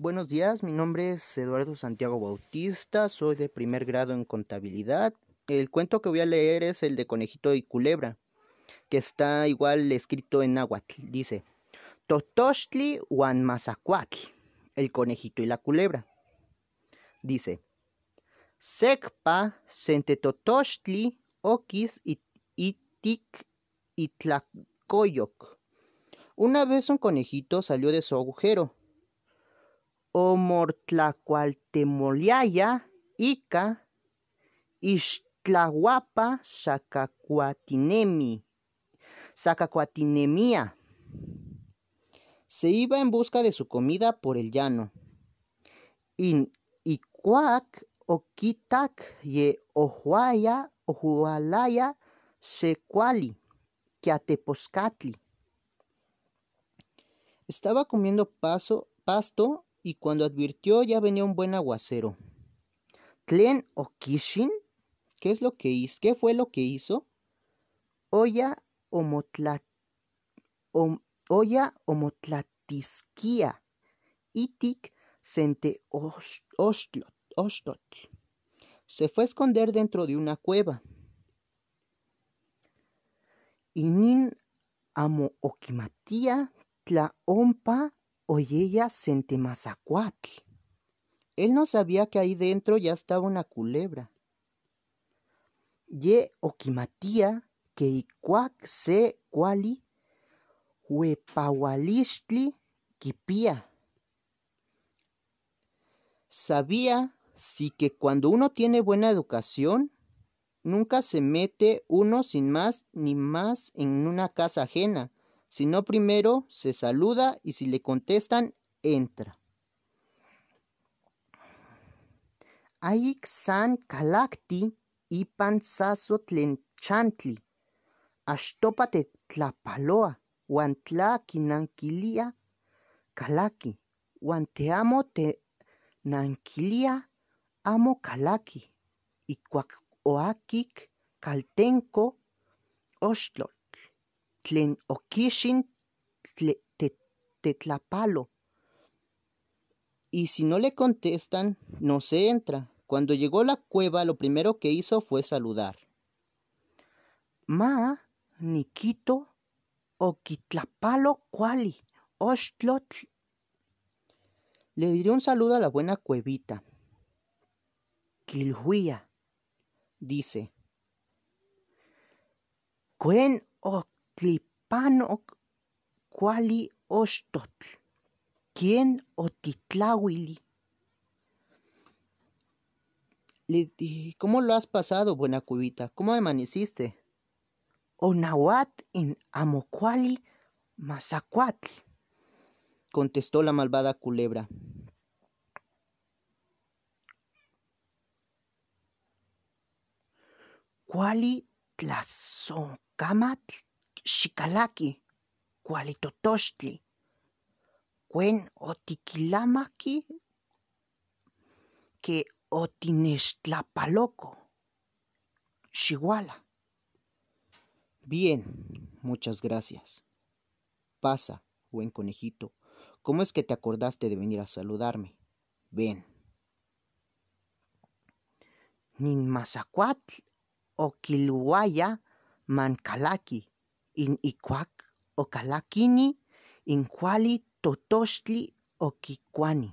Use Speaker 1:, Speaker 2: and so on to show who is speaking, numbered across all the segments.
Speaker 1: Buenos días, mi nombre es Eduardo Santiago Bautista, soy de primer grado en contabilidad. El cuento que voy a leer es el de Conejito y Culebra, que está igual escrito en náhuatl. Dice, Totochtli Juan Mazacuatl, el conejito y la culebra. Dice, Secpa sente Totochtli okis itik itlacoyoc. Una vez un conejito salió de su agujero. Omortlacualtemoliaya, Ica, Ixtlahuapa, Sacacuatinemia. Se iba en busca de su comida por el llano. In Icuac, Oquitac, Ye Ojuaya, Ojualaya, Secuali, Quiateposcatli. Estaba comiendo paso, pasto y cuando advirtió ya venía un buen aguacero. Tlen Okishin, ¿qué es lo que hizo? ¿Qué fue lo que hizo? Oya omotla, om, Oya itik sente ostot. Se fue a esconder dentro de una cueva. Inin amo okimatia tla ompa Oyeya Sentemazacuatl. Él no sabía que ahí dentro ya estaba una culebra. Ye oquimatía que icuac se cuali huepahualistli quipía. Sabía sí que cuando uno tiene buena educación, nunca se mete uno sin más ni más en una casa ajena, sino primero se saluda y si le contestan, entra. Aik san kalakti ipan saso tlenchantli, ashtopate tlapaloa, wan tla kinankilia kalaki, wan te nankilia amo kalaki, ikuak oakik tlen tetlapalo. Y si no le contestan, no se entra. Cuando llegó a la cueva, lo primero que hizo fue saludar. Ma, Nikito, Oquitlapalo, Cuali, Oshtlotl. Le diré un saludo a la buena cuevita. Quilhuía, dice. Cuen Tlipanoc cuali ostotl, quien otitlawili. Le dije, ¿cómo lo has pasado, buena cuevita? ¿Cómo amaneciste? Onahuat en Amocuali, Mazacuatl, contestó la malvada culebra. Cuali tlazocamatl xikalaki, cualitotochtli, cuen otiquilamaki que otinextlapaloco, xihuala. Bien, muchas gracias. Pasa, buen conejito. ¿Cómo es que te acordaste de venir a saludarme? Ven. Nin mazacuatl o mancalaki, in icuac o calakini, in cuali totochtli o quicuani.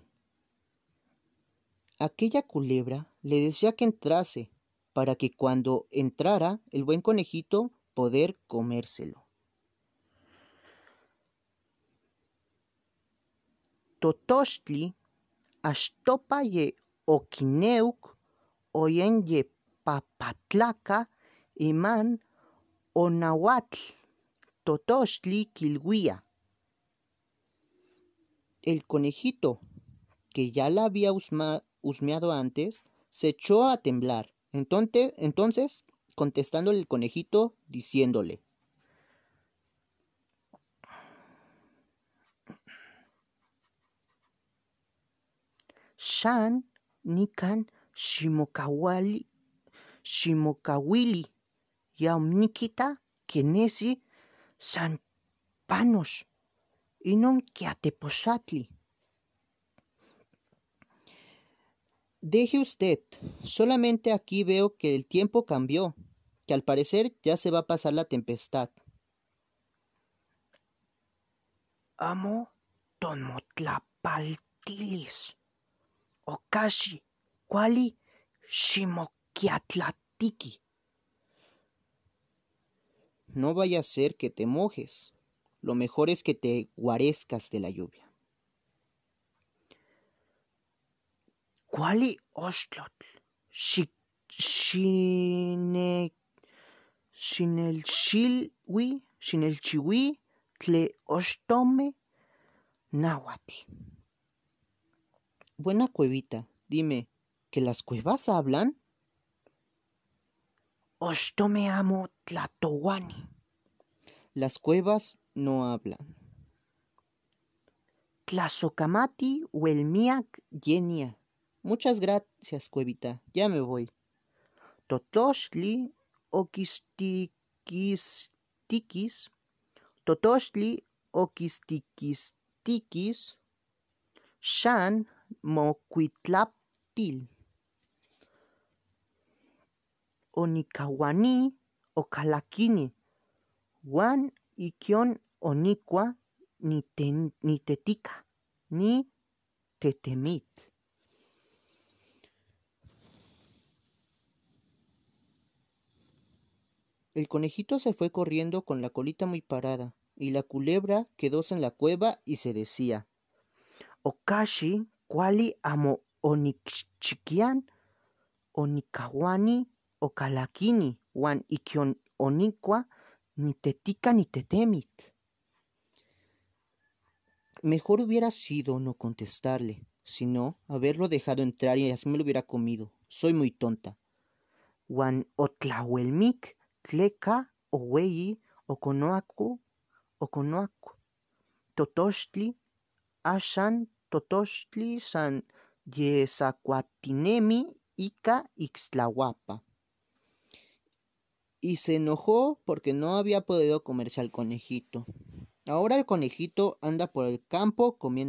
Speaker 1: Aquella culebra le decía que entrase para que cuando entrara el buen conejito poder comérselo. Totochtli ashtopa ye oquineuk oyen ye papatlaca iman onahuatl totochtli quilhuía. El conejito, que ya la había husmeado antes, se echó a temblar. Entonces, entonces contestándole el conejito, diciéndole, Shan nikan shimokawali shimokawili yaumnikita kenesi san panos inon kiateposatli. Deje usted, solamente aquí veo que el tiempo cambió, que al parecer ya se va a pasar la tempestad.
Speaker 2: Amo tonmotlapaltilis. Okashi, kuali ximokiatlatiki.
Speaker 1: No vaya a ser que te mojes. Lo mejor es que te guarezcas de la lluvia.
Speaker 2: Kuali oxtlotl. Xi- Xine. Xinelxilwi. Xinelchiwi. Tle oxtome. Náhuatl.
Speaker 1: Buena cuevita, dime, ¿que las cuevas hablan?
Speaker 2: Oxtome amo tlatowani.
Speaker 1: Las cuevas no hablan.
Speaker 2: Tlazocamati huelmiak
Speaker 1: Yenia. Muchas gracias, cuevita. Ya me voy.
Speaker 2: Totoxtli oquistiquistikis. Totoxtli oquistiquistikis. Xan mocuitlapil. Onicawani ocalaquini. Juan iquion onicua ni, tetemit.
Speaker 1: El conejito se fue corriendo con la colita muy parada, y la culebra quedóse en la cueva y se decía,
Speaker 2: Okashi kuali amo onikchikian onikawani okalakini wan ikion onikua ni tetica ni tetemit.
Speaker 1: mejor hubiera sido no contestarle, sino haberlo dejado entrar y así me lo hubiera comido. Soy muy tonta.
Speaker 2: Wan otlahuelmik tleka oweyi okonoaku okonoaku. Totoxtli axan totoxtli san yesacuatinemi ika ixtlahuapa.
Speaker 1: Y se enojó porque no había podido comerse al conejito. Ahora el conejito anda por el campo comiendo